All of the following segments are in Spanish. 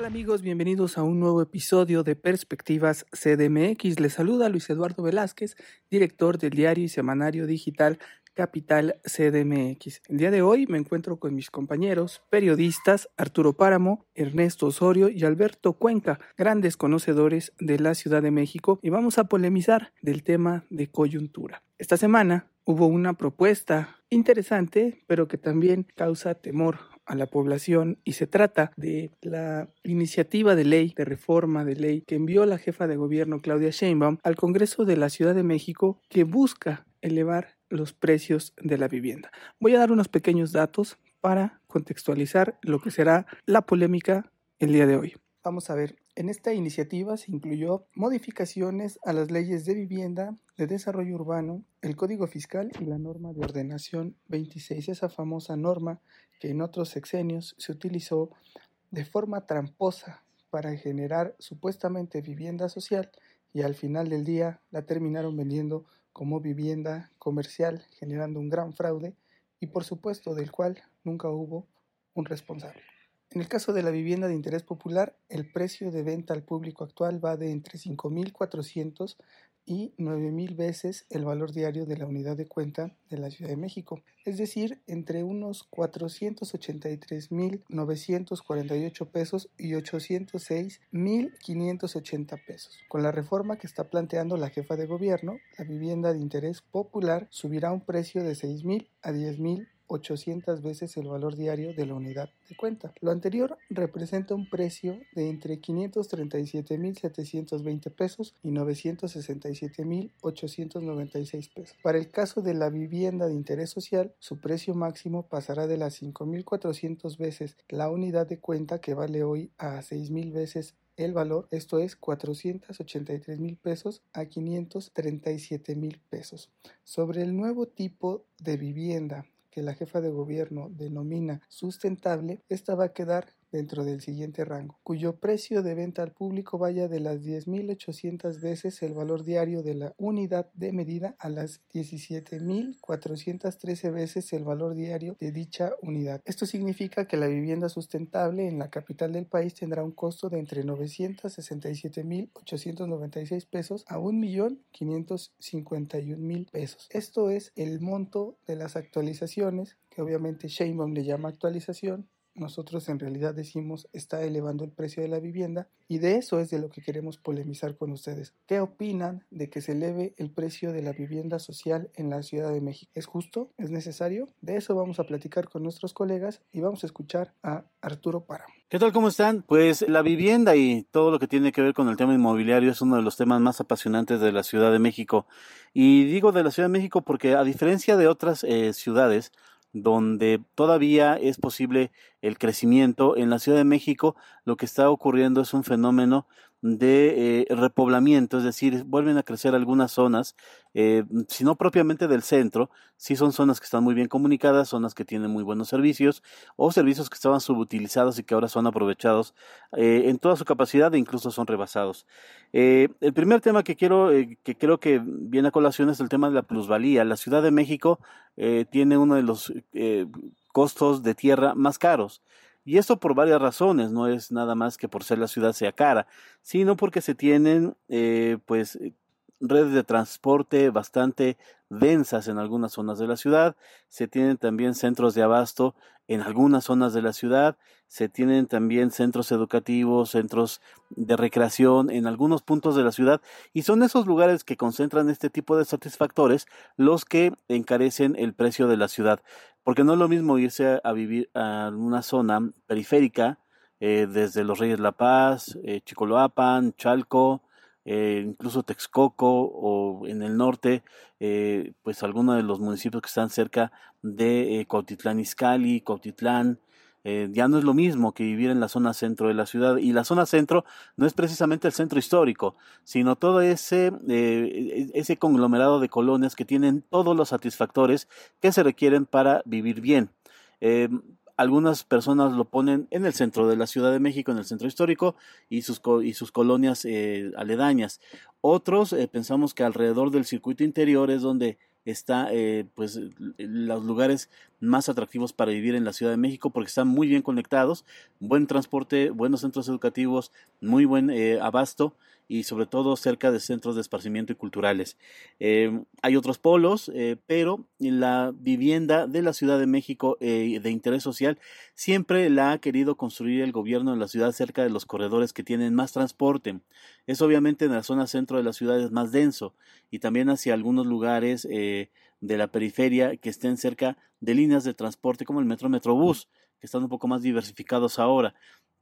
tal amigos? Bienvenidos a un nuevo episodio de Perspectivas CDMX. Les saluda Luis Eduardo Velázquez, director del diario y semanario digital Capital CDMX. El día de hoy me encuentro con mis compañeros periodistas Arturo Páramo, Ernesto Osorio y Alberto Cuenca, grandes conocedores de la Ciudad de México, y vamos a polemizar del tema de coyuntura. Esta semana hubo una propuesta interesante, pero que también causa temor a la población y se trata de la iniciativa de ley, de reforma de ley que envió la jefa de gobierno Claudia Sheinbaum al Congreso de la Ciudad de México que busca elevar los precios de la vivienda. Voy a dar unos pequeños datos para contextualizar lo que será la polémica el día de hoy. Vamos a ver, en esta iniciativa se incluyó modificaciones a las leyes de vivienda, de desarrollo urbano, el Código Fiscal y la norma de ordenación 26, esa famosa norma que en otros sexenios se utilizó de forma tramposa para generar supuestamente vivienda social y al final del día la terminaron vendiendo como vivienda comercial, generando un gran fraude y por supuesto del cual nunca hubo un responsable. En el caso de la vivienda de interés popular, el precio de venta al público actual va de entre 5.400 y 9.000 veces el valor diario de la unidad de cuenta de la Ciudad de México, es decir, entre unos 483.948 pesos y 806.580 pesos. Con la reforma que está planteando la jefa de gobierno, la vivienda de interés popular subirá un precio de 6.000 a 10.000 800 veces el valor diario de la unidad de cuenta. Lo anterior representa un precio de entre 537.720 pesos y 967.896 pesos. Para el caso de la vivienda de interés social, su precio máximo pasará de las 5.400 veces la unidad de cuenta que vale hoy a 6.000 veces el valor, esto es 483 mil pesos a 537 mil pesos. Sobre el nuevo tipo de vivienda que la jefa de gobierno denomina sustentable, esta va a quedar dentro del siguiente rango, cuyo precio de venta al público vaya de las 10.800 veces el valor diario de la unidad de medida a las 17.413 veces el valor diario de dicha unidad. Esto significa que la vivienda sustentable en la capital del país tendrá un costo de entre 967.896 pesos a 1.551.000 pesos. Esto es el monto de las actualizaciones que obviamente Sheinbaum le llama actualización nosotros en realidad decimos está elevando el precio de la vivienda y de eso es de lo que queremos polemizar con ustedes. ¿Qué opinan de que se eleve el precio de la vivienda social en la Ciudad de México? ¿Es justo? ¿Es necesario? De eso vamos a platicar con nuestros colegas y vamos a escuchar a Arturo Páramo. ¿Qué tal? ¿Cómo están? Pues la vivienda y todo lo que tiene que ver con el tema inmobiliario es uno de los temas más apasionantes de la Ciudad de México. Y digo de la Ciudad de México porque a diferencia de otras eh, ciudades, donde todavía es posible el crecimiento. En la Ciudad de México lo que está ocurriendo es un fenómeno de eh, repoblamiento, es decir, vuelven a crecer algunas zonas, eh, si no propiamente del centro, sí son zonas que están muy bien comunicadas, zonas que tienen muy buenos servicios o servicios que estaban subutilizados y que ahora son aprovechados eh, en toda su capacidad e incluso son rebasados. el primer tema que quiero, que creo que viene a colación es el tema de la plusvalía. La Ciudad de México tiene uno de los costos de tierra más caros. Y esto por varias razones, no es nada más que por ser la ciudad sea cara, sino porque se tienen eh, pues redes de transporte bastante densas en algunas zonas de la ciudad, se tienen también centros de abasto en algunas zonas de la ciudad, se tienen también centros educativos, centros de recreación en algunos puntos de la ciudad y son esos lugares que concentran este tipo de satisfactores los que encarecen el precio de la ciudad, porque no es lo mismo irse a, vivir a una zona periférica eh, desde Los Reyes La Paz, eh, Chicoloapan, Chalco, eh, incluso Texcoco o en el norte, eh, pues algunos de los municipios que están cerca de eh, Cuautitlán Izcalli, Cuautitlán, eh, ya no es lo mismo que vivir en la zona centro de la ciudad. Y la zona centro no es precisamente el centro histórico, sino todo ese, e-, ese conglomerado de colonias que tienen todos los satisfactores que se requieren para vivir bien algunas personas lo ponen en el centro de la Ciudad de México, en el centro histórico y sus, y sus colonias eh, aledañas. Otros eh, pensamos que alrededor del circuito interior es donde está eh, pues los lugares más atractivos para vivir en la Ciudad de México porque están muy bien conectados, buen transporte, buenos centros educativos, muy buen eh, abasto y sobre todo cerca de centros de esparcimiento y culturales. Eh, hay otros polos, eh, pero la vivienda de la Ciudad de México eh, de interés social siempre la ha querido construir el gobierno en la ciudad cerca de los corredores que tienen más transporte. Es obviamente en la zona centro de la ciudad es más denso y también hacia algunos lugares de la periferia que estén cerca de líneas de transporte como el metro Metrobús, que están un poco más diversificados ahora.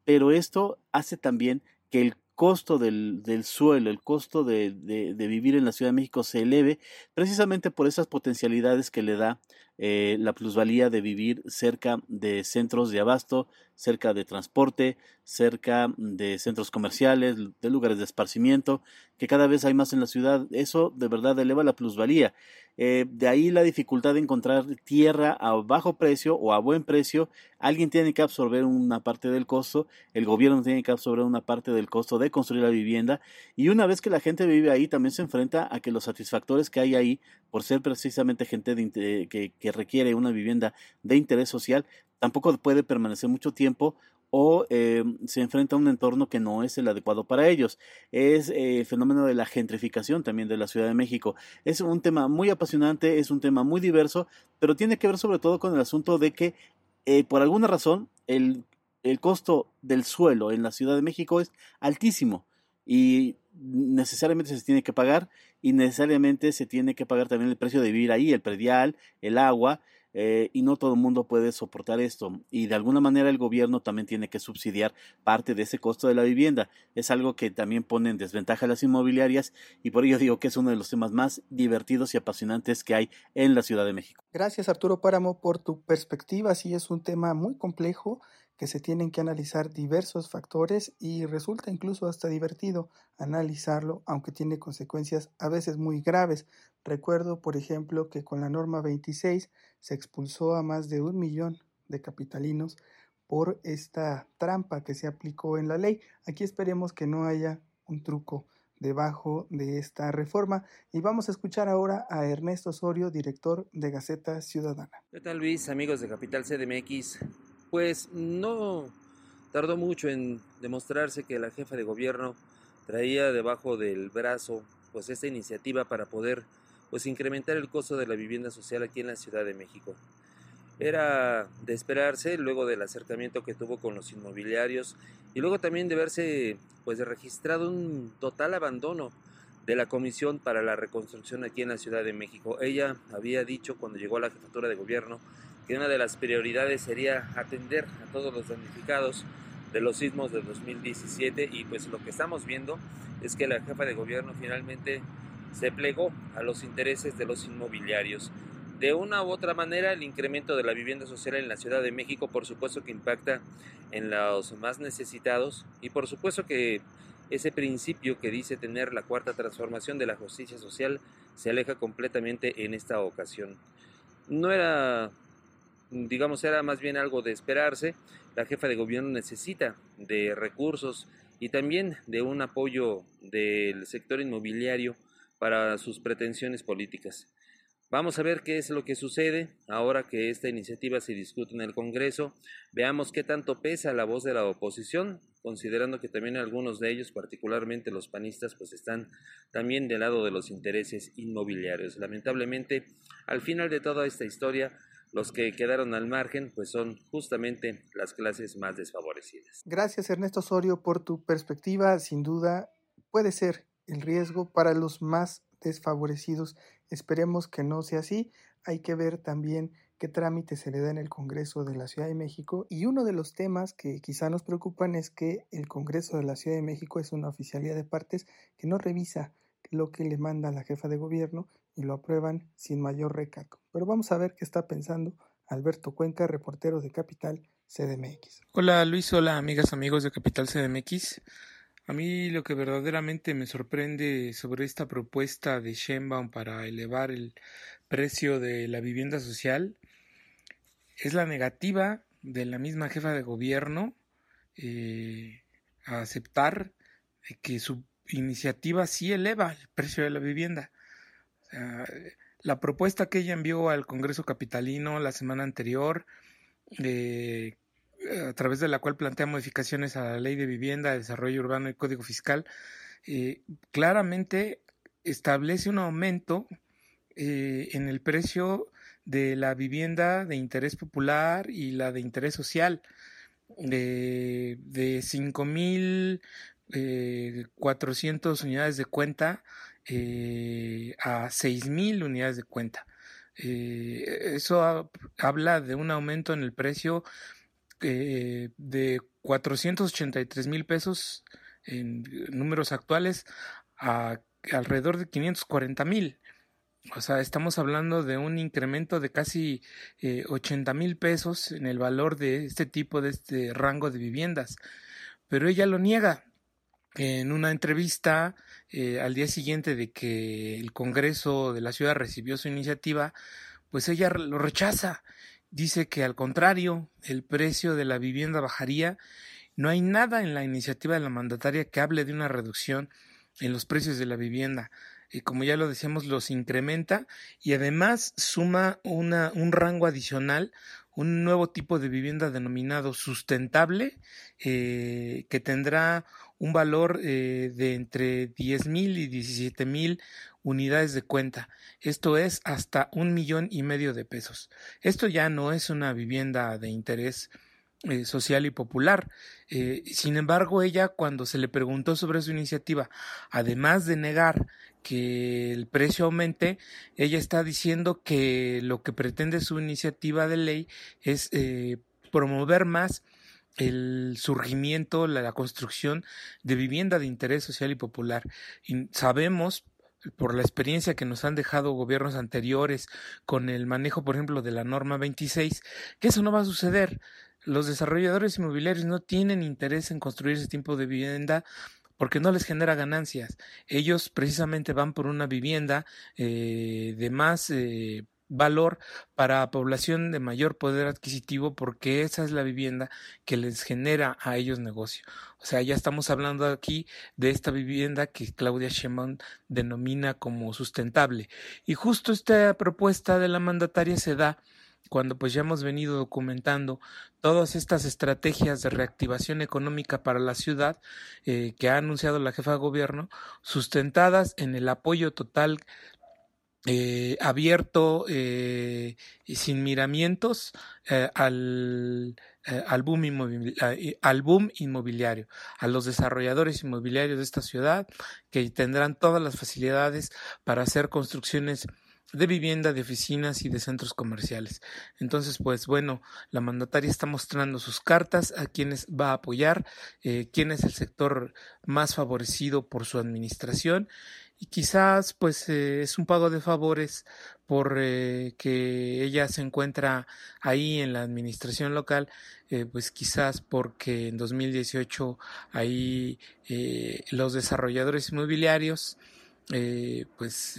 Pero esto hace también que el costo del, del suelo, el costo de, de, de, vivir en la Ciudad de México se eleve precisamente por esas potencialidades que le da eh, la plusvalía de vivir cerca de centros de abasto, cerca de transporte, cerca de centros comerciales, de lugares de esparcimiento, que cada vez hay más en la ciudad. Eso de verdad eleva la plusvalía. Eh, de ahí la dificultad de encontrar tierra a bajo precio o a buen precio. Alguien tiene que absorber una parte del costo, el gobierno tiene que absorber una parte del costo de construir la vivienda y una vez que la gente vive ahí también se enfrenta a que los satisfactores que hay ahí, por ser precisamente gente de, que, que requiere una vivienda de interés social, tampoco puede permanecer mucho tiempo o eh, se enfrenta a un entorno que no es el adecuado para ellos. Es eh, el fenómeno de la gentrificación también de la Ciudad de México. Es un tema muy apasionante, es un tema muy diverso, pero tiene que ver sobre todo con el asunto de que eh, por alguna razón el, el costo del suelo en la Ciudad de México es altísimo y necesariamente se tiene que pagar y necesariamente se tiene que pagar también el precio de vivir ahí, el predial, el agua, eh, y no todo el mundo puede soportar esto. Y de alguna manera el gobierno también tiene que subsidiar parte de ese costo de la vivienda. Es algo que también pone en desventaja a las inmobiliarias y por ello digo que es uno de los temas más divertidos y apasionantes que hay en la Ciudad de México. Gracias Arturo Páramo por tu perspectiva. Sí es un tema muy complejo que se tienen que analizar diversos factores y resulta incluso hasta divertido analizarlo, aunque tiene consecuencias a veces muy graves. Recuerdo, por ejemplo, que con la norma 26 se expulsó a más de un millón de capitalinos por esta trampa que se aplicó en la ley. Aquí esperemos que no haya un truco debajo de esta reforma. Y vamos a escuchar ahora a Ernesto Osorio, director de Gaceta Ciudadana. ¿Qué tal Luis, amigos de Capital CDMX? Pues no tardó mucho en demostrarse que la jefa de gobierno traía debajo del brazo pues esta iniciativa para poder pues incrementar el costo de la vivienda social aquí en la Ciudad de México. Era de esperarse luego del acercamiento que tuvo con los inmobiliarios y luego también de verse pues registrado un total abandono de la Comisión para la Reconstrucción aquí en la Ciudad de México. Ella había dicho cuando llegó a la jefatura de gobierno que una de las prioridades sería atender a todos los damnificados de los sismos de 2017 y pues lo que estamos viendo es que la jefa de gobierno finalmente se plegó a los intereses de los inmobiliarios. De una u otra manera, el incremento de la vivienda social en la Ciudad de México, por supuesto que impacta en los más necesitados y por supuesto que ese principio que dice tener la cuarta transformación de la justicia social se aleja completamente en esta ocasión. No era digamos, era más bien algo de esperarse. La jefa de gobierno necesita de recursos y también de un apoyo del sector inmobiliario para sus pretensiones políticas. Vamos a ver qué es lo que sucede ahora que esta iniciativa se discute en el Congreso. Veamos qué tanto pesa la voz de la oposición, considerando que también algunos de ellos, particularmente los panistas, pues están también del lado de los intereses inmobiliarios. Lamentablemente, al final de toda esta historia, los que quedaron al margen pues son justamente las clases más desfavorecidas. Gracias Ernesto Osorio por tu perspectiva. Sin duda puede ser el riesgo para los más desfavorecidos. Esperemos que no sea así. Hay que ver también qué trámite se le da en el Congreso de la Ciudad de México. Y uno de los temas que quizá nos preocupan es que el Congreso de la Ciudad de México es una oficialidad de partes que no revisa lo que le manda la jefa de gobierno y lo aprueban sin mayor recato. Pero vamos a ver qué está pensando Alberto Cuenca, reportero de Capital CDMX. Hola Luis, hola amigas, amigos de Capital CDMX. A mí lo que verdaderamente me sorprende sobre esta propuesta de Sheinbaum para elevar el precio de la vivienda social es la negativa de la misma jefa de gobierno eh, a aceptar que su iniciativa sí eleva el precio de la vivienda la propuesta que ella envió al Congreso Capitalino la semana anterior, eh, a través de la cual plantea modificaciones a la Ley de Vivienda, Desarrollo Urbano y Código Fiscal, eh, claramente establece un aumento eh, en el precio de la vivienda de interés popular y la de interés social de, de 5.400 unidades de cuenta eh, a 6.000 unidades de cuenta. Eh, eso habla de un aumento en el precio eh, de 483 mil pesos en números actuales a alrededor de 540 mil. O sea, estamos hablando de un incremento de casi eh, 80 mil pesos en el valor de este tipo, de este rango de viviendas. Pero ella lo niega en una entrevista eh, al día siguiente de que el Congreso de la ciudad recibió su iniciativa, pues ella lo rechaza. Dice que al contrario, el precio de la vivienda bajaría. No hay nada en la iniciativa de la mandataria que hable de una reducción en los precios de la vivienda. Y como ya lo decíamos, los incrementa y además suma una, un rango adicional, un nuevo tipo de vivienda denominado sustentable, eh, que tendrá un valor eh, de entre 10 mil y 17 mil unidades de cuenta. Esto es hasta un millón y medio de pesos. Esto ya no es una vivienda de interés eh, social y popular. Eh, sin embargo, ella cuando se le preguntó sobre su iniciativa, además de negar que el precio aumente, ella está diciendo que lo que pretende su iniciativa de ley es promover más el surgimiento, la, construcción de vivienda de interés social y popular. Y sabemos por la experiencia que nos han dejado gobiernos anteriores con el manejo, por ejemplo, de la norma 26, que eso no va a suceder. Los desarrolladores inmobiliarios no tienen interés en construir ese tipo de vivienda porque no les genera ganancias. Ellos precisamente van por una vivienda eh, de más eh, valor para población de mayor poder adquisitivo porque esa es la vivienda que les genera a ellos negocio. O sea, ya estamos hablando aquí de esta vivienda que Claudia Sheinbaum denomina como sustentable. Y justo esta propuesta de la mandataria se da cuando pues ya hemos venido documentando todas estas estrategias de reactivación económica para la ciudad eh, que ha anunciado la jefa de gobierno, sustentadas en el apoyo total eh, abierto eh, y sin miramientos eh, al, al, boom al boom inmobiliario, a los desarrolladores inmobiliarios de esta ciudad que tendrán todas las facilidades para hacer construcciones de vivienda, de oficinas y de centros comerciales. Entonces, pues bueno, la mandataria está mostrando sus cartas a quienes va a apoyar, eh, quién es el sector más favorecido por su administración y quizás pues eh, es un pago de favores por eh, que ella se encuentra ahí en la administración local, eh, pues quizás porque en 2018 ahí los desarrolladores inmobiliarios pues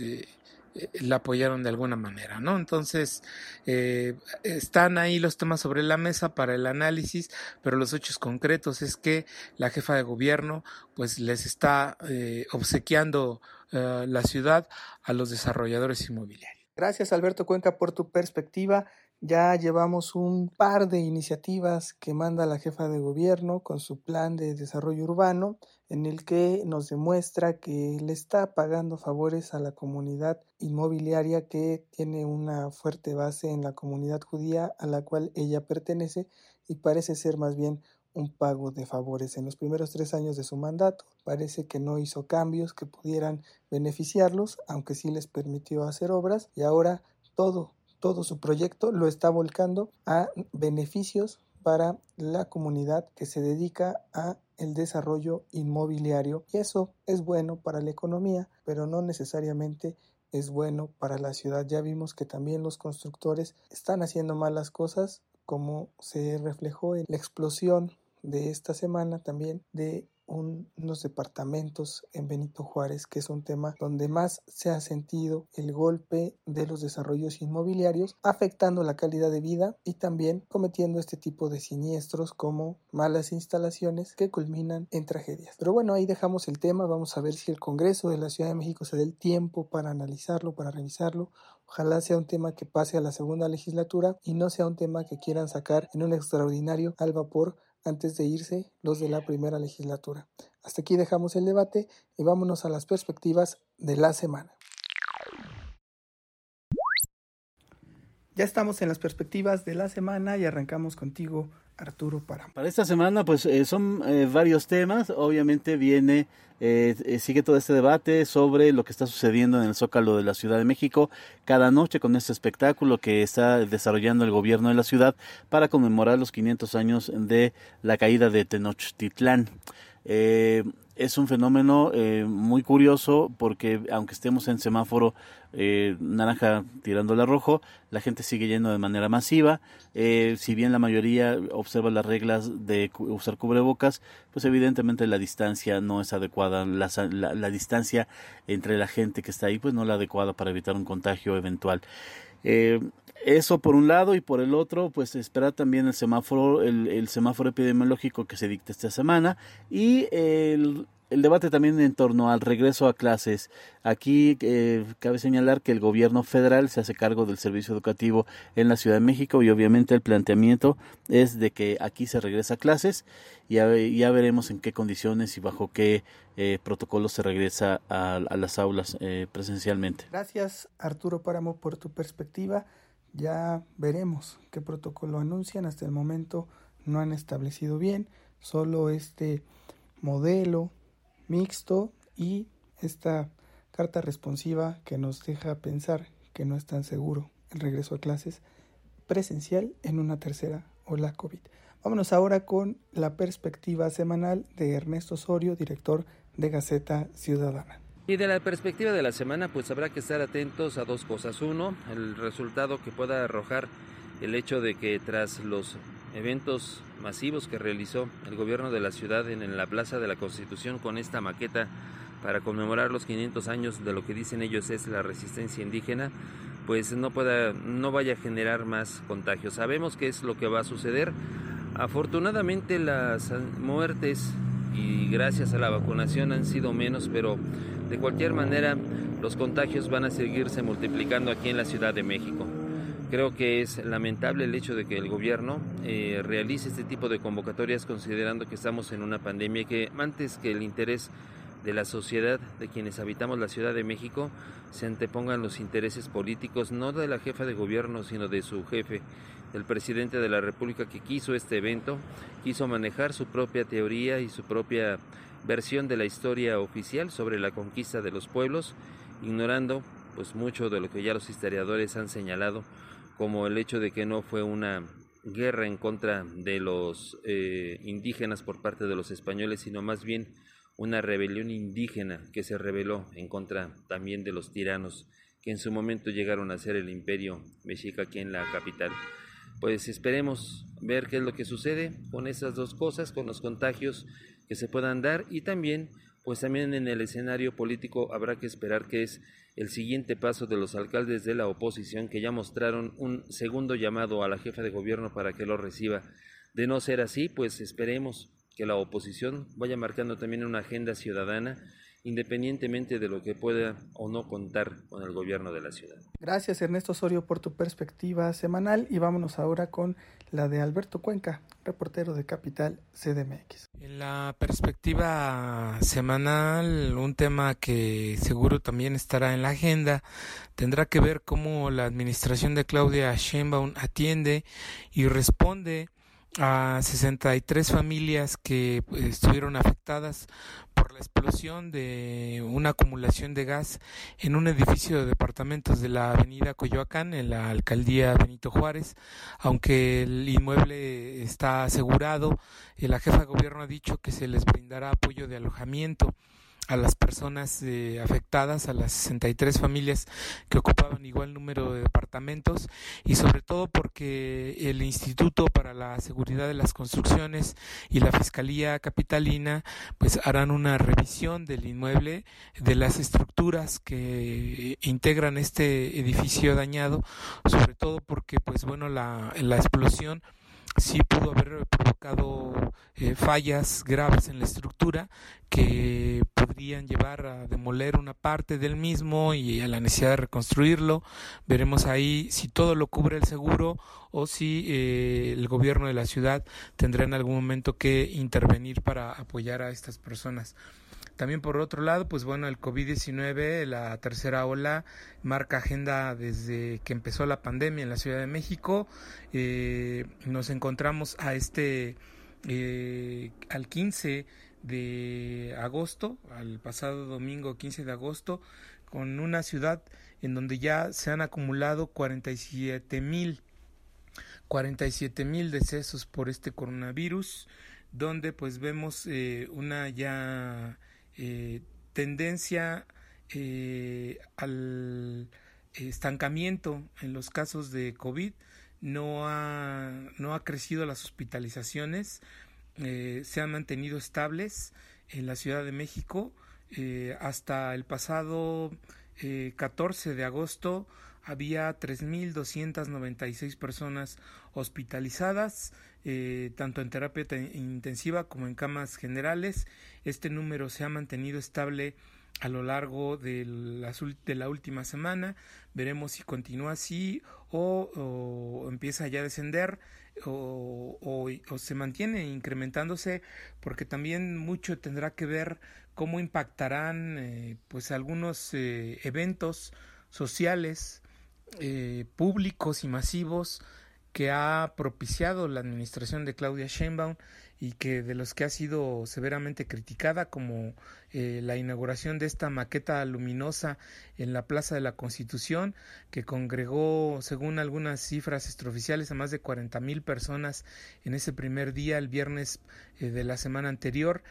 eh, la apoyaron de alguna manera, ¿no? Entonces, eh, están ahí los temas sobre la mesa para el análisis, pero los hechos concretos es que la jefa de gobierno, pues, les está eh, obsequiando la ciudad a los desarrolladores inmobiliarios. Gracias, Alberto Cuenca, por tu perspectiva. Ya llevamos un par de iniciativas que manda la jefa de gobierno con su plan de desarrollo urbano en el que nos demuestra que le está pagando favores a la comunidad inmobiliaria que tiene una fuerte base en la comunidad judía a la cual ella pertenece y parece ser más bien un pago de favores. En los primeros tres años de su mandato parece que no hizo cambios que pudieran beneficiarlos, aunque sí les permitió hacer obras y ahora todo, todo su proyecto lo está volcando a beneficios para la comunidad que se dedica a el desarrollo inmobiliario y eso es bueno para la economía, pero no necesariamente es bueno para la ciudad. Ya vimos que también los constructores están haciendo malas cosas, como se reflejó en la explosión de esta semana también de unos departamentos en Benito Juárez, que es un tema donde más se ha sentido el golpe de los desarrollos inmobiliarios, afectando la calidad de vida y también cometiendo este tipo de siniestros como malas instalaciones que culminan en tragedias. Pero bueno, ahí dejamos el tema, vamos a ver si el Congreso de la Ciudad de México se da el tiempo para analizarlo, para revisarlo Ojalá sea un tema que pase a la segunda legislatura y no sea un tema que quieran sacar en un extraordinario al vapor antes de irse los de la primera legislatura. Hasta aquí dejamos el debate y vámonos a las perspectivas de la semana. Ya estamos en las perspectivas de la semana y arrancamos contigo, Arturo para Para esta semana, pues eh, son eh, varios temas. Obviamente viene, eh, sigue todo este debate sobre lo que está sucediendo en el Zócalo de la Ciudad de México cada noche con este espectáculo que está desarrollando el gobierno de la ciudad para conmemorar los 500 años de la caída de Tenochtitlán. Eh, es un fenómeno eh, muy curioso porque aunque estemos en semáforo eh, naranja tirándole a rojo, la gente sigue yendo de manera masiva. Eh, si bien la mayoría observa las reglas de usar cubrebocas, pues evidentemente la distancia no es adecuada. La, la, la distancia entre la gente que está ahí, pues no es la adecuada para evitar un contagio eventual. Eh, eso por un lado y por el otro, pues esperar también el semáforo, el, el semáforo epidemiológico que se dicta esta semana y el, el debate también en torno al regreso a clases. Aquí eh, cabe señalar que el gobierno federal se hace cargo del servicio educativo en la Ciudad de México y obviamente el planteamiento es de que aquí se regresa a clases y ya, ya veremos en qué condiciones y bajo qué eh, protocolo se regresa a, a las aulas eh, presencialmente. Gracias Arturo Páramo por tu perspectiva. Ya veremos qué protocolo anuncian. Hasta el momento no han establecido bien. Solo este modelo mixto y esta carta responsiva que nos deja pensar que no es tan seguro el regreso a clases presencial en una tercera ola COVID. Vámonos ahora con la perspectiva semanal de Ernesto Osorio, director de Gaceta Ciudadana. Y de la perspectiva de la semana, pues habrá que estar atentos a dos cosas. Uno, el resultado que pueda arrojar el hecho de que tras los eventos masivos que realizó el gobierno de la ciudad en, la Plaza de la Constitución con esta maqueta para conmemorar los 500 años de lo que dicen ellos es la resistencia indígena, pues no pueda no vaya a generar más contagios. Sabemos qué es lo que va a suceder. Afortunadamente las muertes y gracias a la vacunación han sido menos, pero de cualquier manera los contagios van a seguirse multiplicando aquí en la Ciudad de México. Creo que es lamentable el hecho de que el gobierno eh, realice este tipo de convocatorias considerando que estamos en una pandemia y que antes que el interés de la sociedad, de quienes habitamos la Ciudad de México, se antepongan los intereses políticos, no de la jefa de gobierno, sino de su jefe, el presidente de la República que quiso este evento, quiso manejar su propia teoría y su propia versión de la historia oficial sobre la conquista de los pueblos, ignorando pues mucho de lo que ya los historiadores han señalado como el hecho de que no fue una guerra en contra de los eh, indígenas por parte de los españoles, sino más bien una rebelión indígena que se rebeló en contra también de los tiranos que en su momento llegaron a ser el imperio mexica aquí en la capital. Pues esperemos ver qué es lo que sucede con esas dos cosas, con los contagios que se puedan dar y también pues también en el escenario político habrá que esperar que es el siguiente paso de los alcaldes de la oposición que ya mostraron un segundo llamado a la jefa de gobierno para que lo reciba. De no ser así, pues esperemos que la oposición vaya marcando también una agenda ciudadana independientemente de lo que pueda o no contar con el gobierno de la ciudad. Gracias Ernesto Osorio por tu perspectiva semanal y vámonos ahora con la de Alberto Cuenca, reportero de Capital CDMX. En la perspectiva semanal, un tema que seguro también estará en la agenda tendrá que ver cómo la administración de Claudia Sheinbaum atiende y responde a 63 familias que pues, estuvieron afectadas por la explosión de una acumulación de gas en un edificio de departamentos de la avenida Coyoacán, en la alcaldía Benito Juárez. Aunque el inmueble está asegurado, la jefa de gobierno ha dicho que se les brindará apoyo de alojamiento a las personas eh, afectadas, a las 63 familias que ocupaban igual número de departamentos y sobre todo porque el Instituto para la Seguridad de las Construcciones y la Fiscalía Capitalina pues harán una revisión del inmueble, de las estructuras que integran este edificio dañado, sobre todo porque pues bueno la, la explosión sí pudo haber provocado eh, fallas graves en la estructura que podrían llevar a demoler una parte del mismo y a la necesidad de reconstruirlo. Veremos ahí si todo lo cubre el seguro o si eh, el gobierno de la ciudad tendrá en algún momento que intervenir para apoyar a estas personas. También por otro lado, pues bueno, el COVID-19, la tercera ola, marca agenda desde que empezó la pandemia en la Ciudad de México. Eh, nos encontramos a este, eh, al 15 de agosto, al pasado domingo 15 de agosto, con una ciudad en donde ya se han acumulado 47 mil 47 mil decesos por este coronavirus, donde pues vemos eh, una ya eh, tendencia eh, al estancamiento en los casos de COVID, no ha, no ha crecido las hospitalizaciones, eh, se han mantenido estables en la Ciudad de México. hasta el pasado 14 de agosto había 3.296 personas hospitalizadas, eh, tanto en terapia intensiva como en camas generales. Este número se ha mantenido estable a lo largo de la, de la última semana. Veremos si continúa así o, empieza ya a descender o, se mantiene incrementándose porque también mucho tendrá que ver cómo impactarán eh, pues algunos eh, eventos sociales eh, públicos y masivos que ha propiciado la administración de Claudia Sheinbaum y que de los que ha sido severamente criticada como eh, la inauguración de esta maqueta luminosa en la Plaza de la Constitución que congregó según algunas cifras extraoficiales a más de 40 mil personas en ese primer día el viernes eh, de la semana anterior.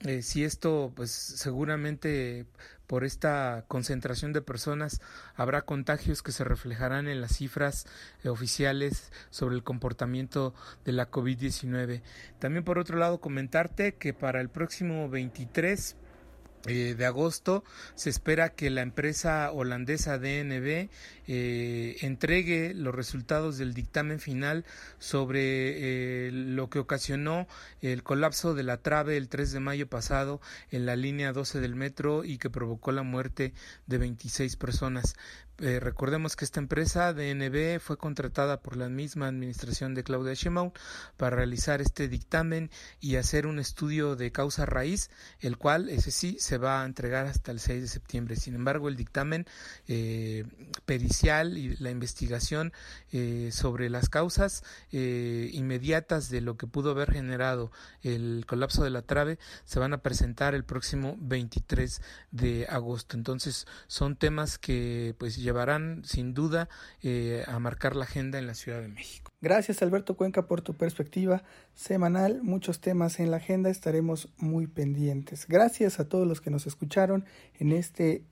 Eh, si esto, pues seguramente por esta concentración de personas habrá contagios que se reflejarán en las cifras eh, oficiales sobre el comportamiento de la COVID-19. También por otro lado comentarte que para el próximo 23 eh, de agosto se espera que la empresa holandesa DNB eh, entregue los resultados del dictamen final sobre eh, lo que ocasionó el colapso de la trave el 3 de mayo pasado en la línea 12 del metro y que provocó la muerte de 26 personas. Eh, recordemos que esta empresa DNB fue contratada por la misma administración de Claudia Sheinbaum para realizar este dictamen y hacer un estudio de causa raíz, el cual ese sí se va a entregar hasta el 6 de septiembre. Sin embargo, el dictamen eh, pericial y la investigación eh, sobre las causas inmediatas de lo que pudo haber generado el colapso de la trave se van a presentar el próximo 23 de agosto. Entonces, son temas que pues llevarán sin duda eh, a marcar la agenda en la Ciudad de México. Gracias Alberto Cuenca por tu perspectiva semanal, muchos temas en la agenda, estaremos muy pendientes. Gracias a todos los que nos escucharon en este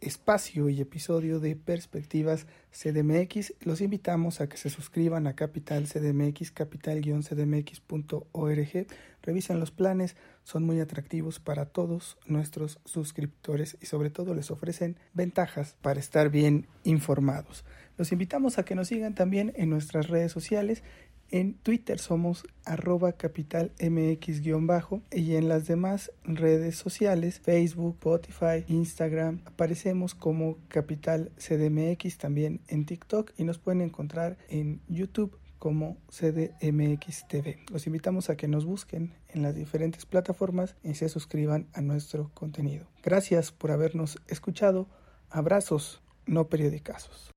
espacio y episodio de Perspectivas CDMX. Los invitamos a que se suscriban a Capital CDMX, capital-cdmx.org. Revisen los planes, son muy atractivos para todos nuestros suscriptores y sobre todo les ofrecen ventajas para estar bien informados. Los invitamos a que nos sigan también en nuestras redes sociales en Twitter somos arroba capitalmx-bajo y en las demás redes sociales, Facebook, Spotify, Instagram, aparecemos como Capital CDMX también en TikTok y nos pueden encontrar en YouTube como CDMX TV. Los invitamos a que nos busquen en las diferentes plataformas y se suscriban a nuestro contenido. Gracias por habernos escuchado. Abrazos, no periodicazos.